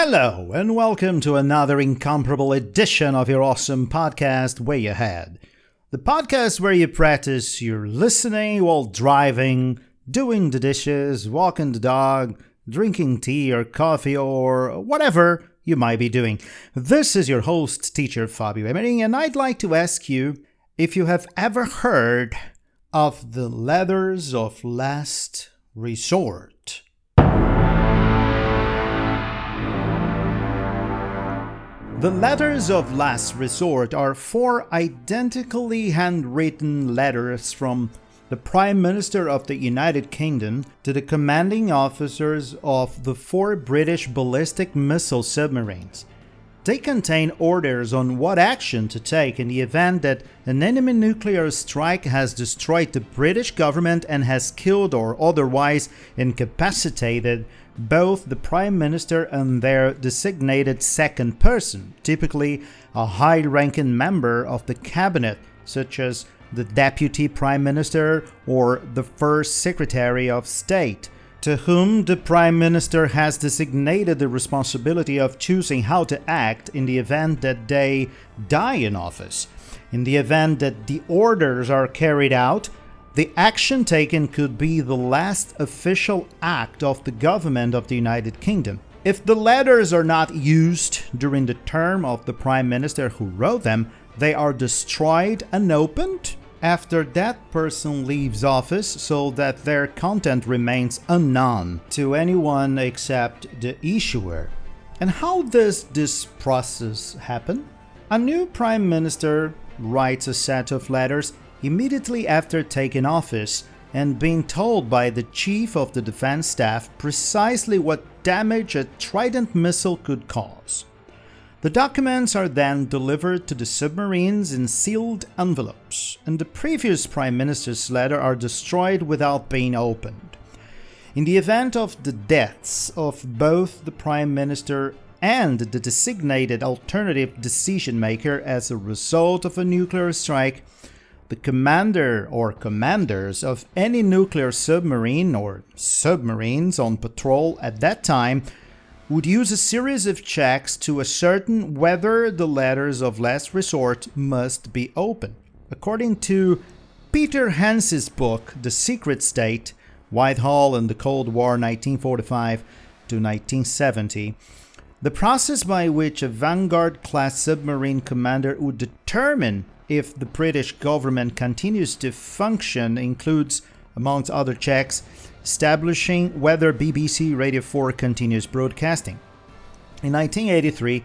Hello, and welcome to another incomparable edition of your awesome podcast, Way Ahead. The podcast where you practice your listening while driving, doing the dishes, walking the dog, drinking tea or coffee, or whatever you might be doing. This is your host, teacher Fabio Emery, and I'd like to ask you if you have ever heard of the letters of last resort. The letters of last resort are four identically handwritten letters from the Prime Minister of the United Kingdom to the commanding officers of the four British ballistic missile submarines. They contain orders on what action to take in the event that an enemy nuclear strike has destroyed the British government and has killed or otherwise incapacitated both the Prime Minister and their designated second person, typically a high ranking member of the cabinet, such as the Deputy Prime Minister or the First Secretary of State to whom the Prime Minister has designated the responsibility of choosing how to act in the event that they die in office. In the event that the orders are carried out, the action taken could be the last official act of the government of the United Kingdom. If the letters are not used during the term of the Prime Minister who wrote them, they are destroyed and opened after that person leaves office so that their content remains unknown to anyone except the issuer. And how does this process happen? A new prime minister writes a set of letters immediately after taking office and being told by the chief of the defense staff precisely what damage a Trident missile could cause. The documents are then delivered to the submarines in sealed envelopes, and the previous Prime Minister's letter are destroyed without being opened. In the event of the deaths of both the Prime Minister and the designated alternative decision maker as a result of a nuclear strike, the commander or commanders of any nuclear submarine or submarines on patrol at that time would use a series of checks to ascertain whether the letters of last resort must be open. According to Peter Hennessy's book, The Secret State Whitehall and the Cold War 1945 to 1970, the process by which a Vanguard class submarine commander would determine if the British government continues to function includes, amongst other checks, establishing whether BBC Radio 4 continues broadcasting. In 1983,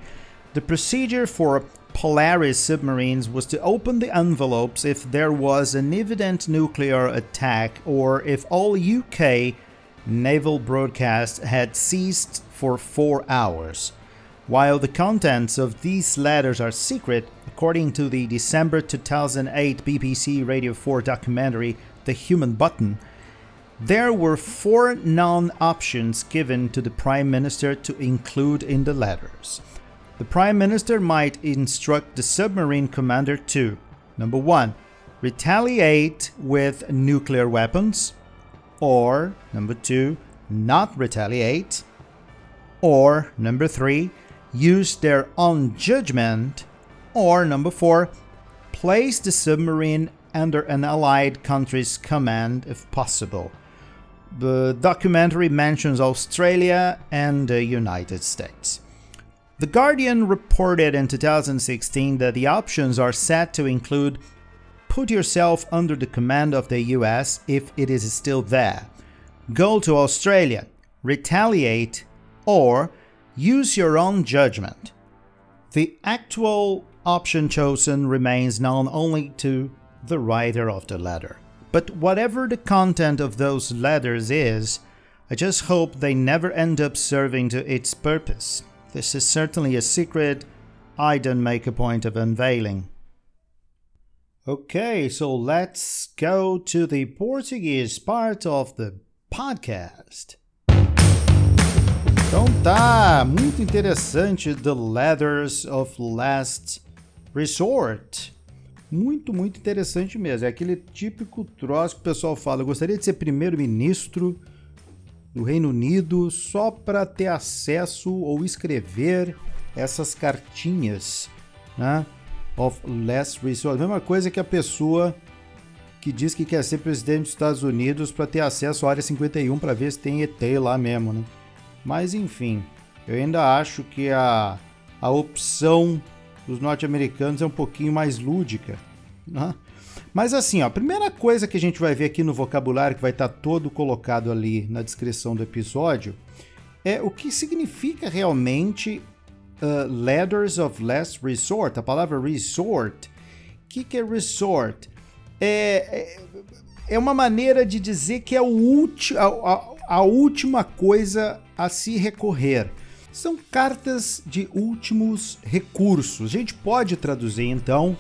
the procedure for Polaris submarines was to open the envelopes if there was an evident nuclear attack or if all UK naval broadcasts had ceased for four hours. While the contents of these letters are secret, according to the December 2008 BBC Radio 4 documentary The Human Button, there were four non options given to the Prime Minister to include in the letters. The Prime Minister might instruct the submarine commander to number one, retaliate with nuclear weapons, or number two, not retaliate, or number three, use their own judgment, or number four, place the submarine under an allied country's command if possible. The documentary mentions Australia and the United States. The Guardian reported in 2016 that the options are set to include put yourself under the command of the US if it is still there, go to Australia, retaliate, or use your own judgment. The actual option chosen remains known only to the writer of the letter. But whatever the content of those letters is, I just hope they never end up serving to its purpose. This is certainly a secret I don't make a point of unveiling. Okay, so let's go to the Portuguese part of the podcast. Então tá, muito interessante The Letters of Last Resort. Muito, muito interessante mesmo. É aquele típico troço que o pessoal fala: eu gostaria de ser primeiro-ministro do Reino Unido só para ter acesso ou escrever essas cartinhas, né? Of last resort. Mesma coisa que a pessoa que diz que quer ser presidente dos Estados Unidos para ter acesso à área 51 para ver se tem ET lá mesmo, né? Mas enfim, eu ainda acho que a, a opção dos norte-americanos é um pouquinho mais lúdica. Né? Mas assim, ó, a primeira coisa que a gente vai ver aqui no vocabulário, que vai estar todo colocado ali na descrição do episódio, é o que significa realmente uh, of Last Resort. A palavra resort. O que, que é resort? É, é, é, uma maneira de dizer que é o a, a, última coisa a se recorrer. São cartas de últimos recursos. A gente pode traduzir então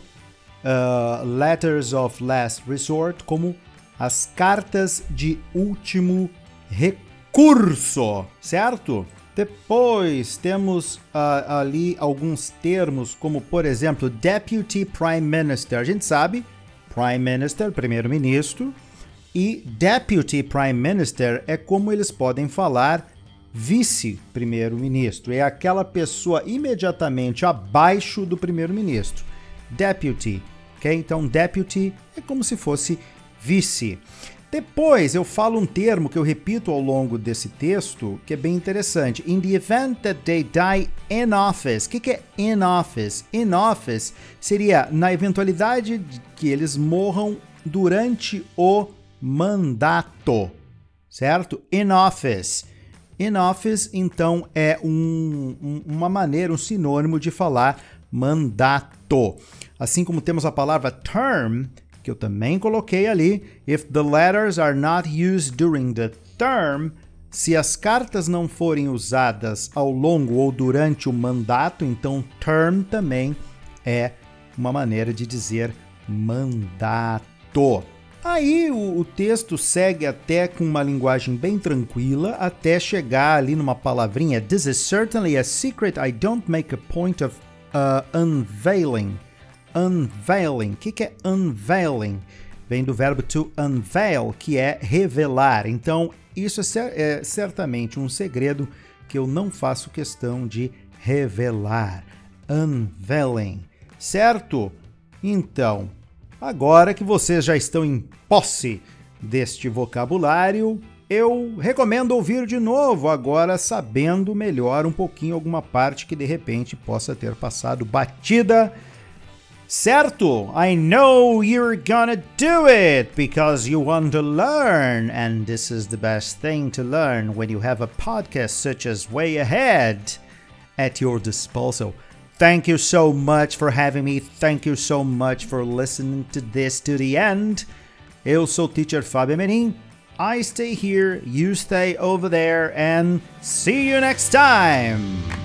uh, Letters of Last Resort como as cartas de último recurso, certo? Depois temos uh, ali alguns termos, como por exemplo, Deputy Prime Minister. A gente sabe, Prime Minister, primeiro-ministro, e Deputy Prime Minister é como eles podem falar vice-primeiro-ministro. É aquela pessoa imediatamente abaixo do primeiro-ministro. Deputy ok? Então, deputy é como se fosse vice. Depois eu falo um termo que eu repito ao longo desse texto, que é bem interessante. In the event that they die in office. O que, que é in office? In office seria na eventualidade de que eles morram durante o mandato, certo? In office. In office, então, é um, um, uma maneira, um sinônimo de falar mandato. Assim como temos a palavra term, que eu também coloquei ali, if the letters are not used during the term, se as cartas não forem usadas ao longo ou durante o mandato, então term também é uma maneira de dizer mandato. Aí o, o, texto segue até com uma linguagem bem tranquila, até chegar ali numa palavrinha: This is certainly a secret I don't make a point of uh, unveiling unveiling. O que, que é unveiling? Vem do verbo to unveil, que é revelar. Então, isso é, é certamente um segredo que eu não faço questão de revelar. Unveiling, certo? Então, agora que vocês já estão em posse deste vocabulário, eu recomendo ouvir de novo, agora sabendo melhor um pouquinho alguma parte que de repente possa ter passado batida Certo, I know you're gonna do it because you want to learn, and this is the best thing to learn when you have a podcast such as Way Ahead at your disposal. Thank you so much for having me. Thank you so much for listening to this to the end. Eu sou Teacher Fábio Menin. I stay here, you stay over there, and see you next time!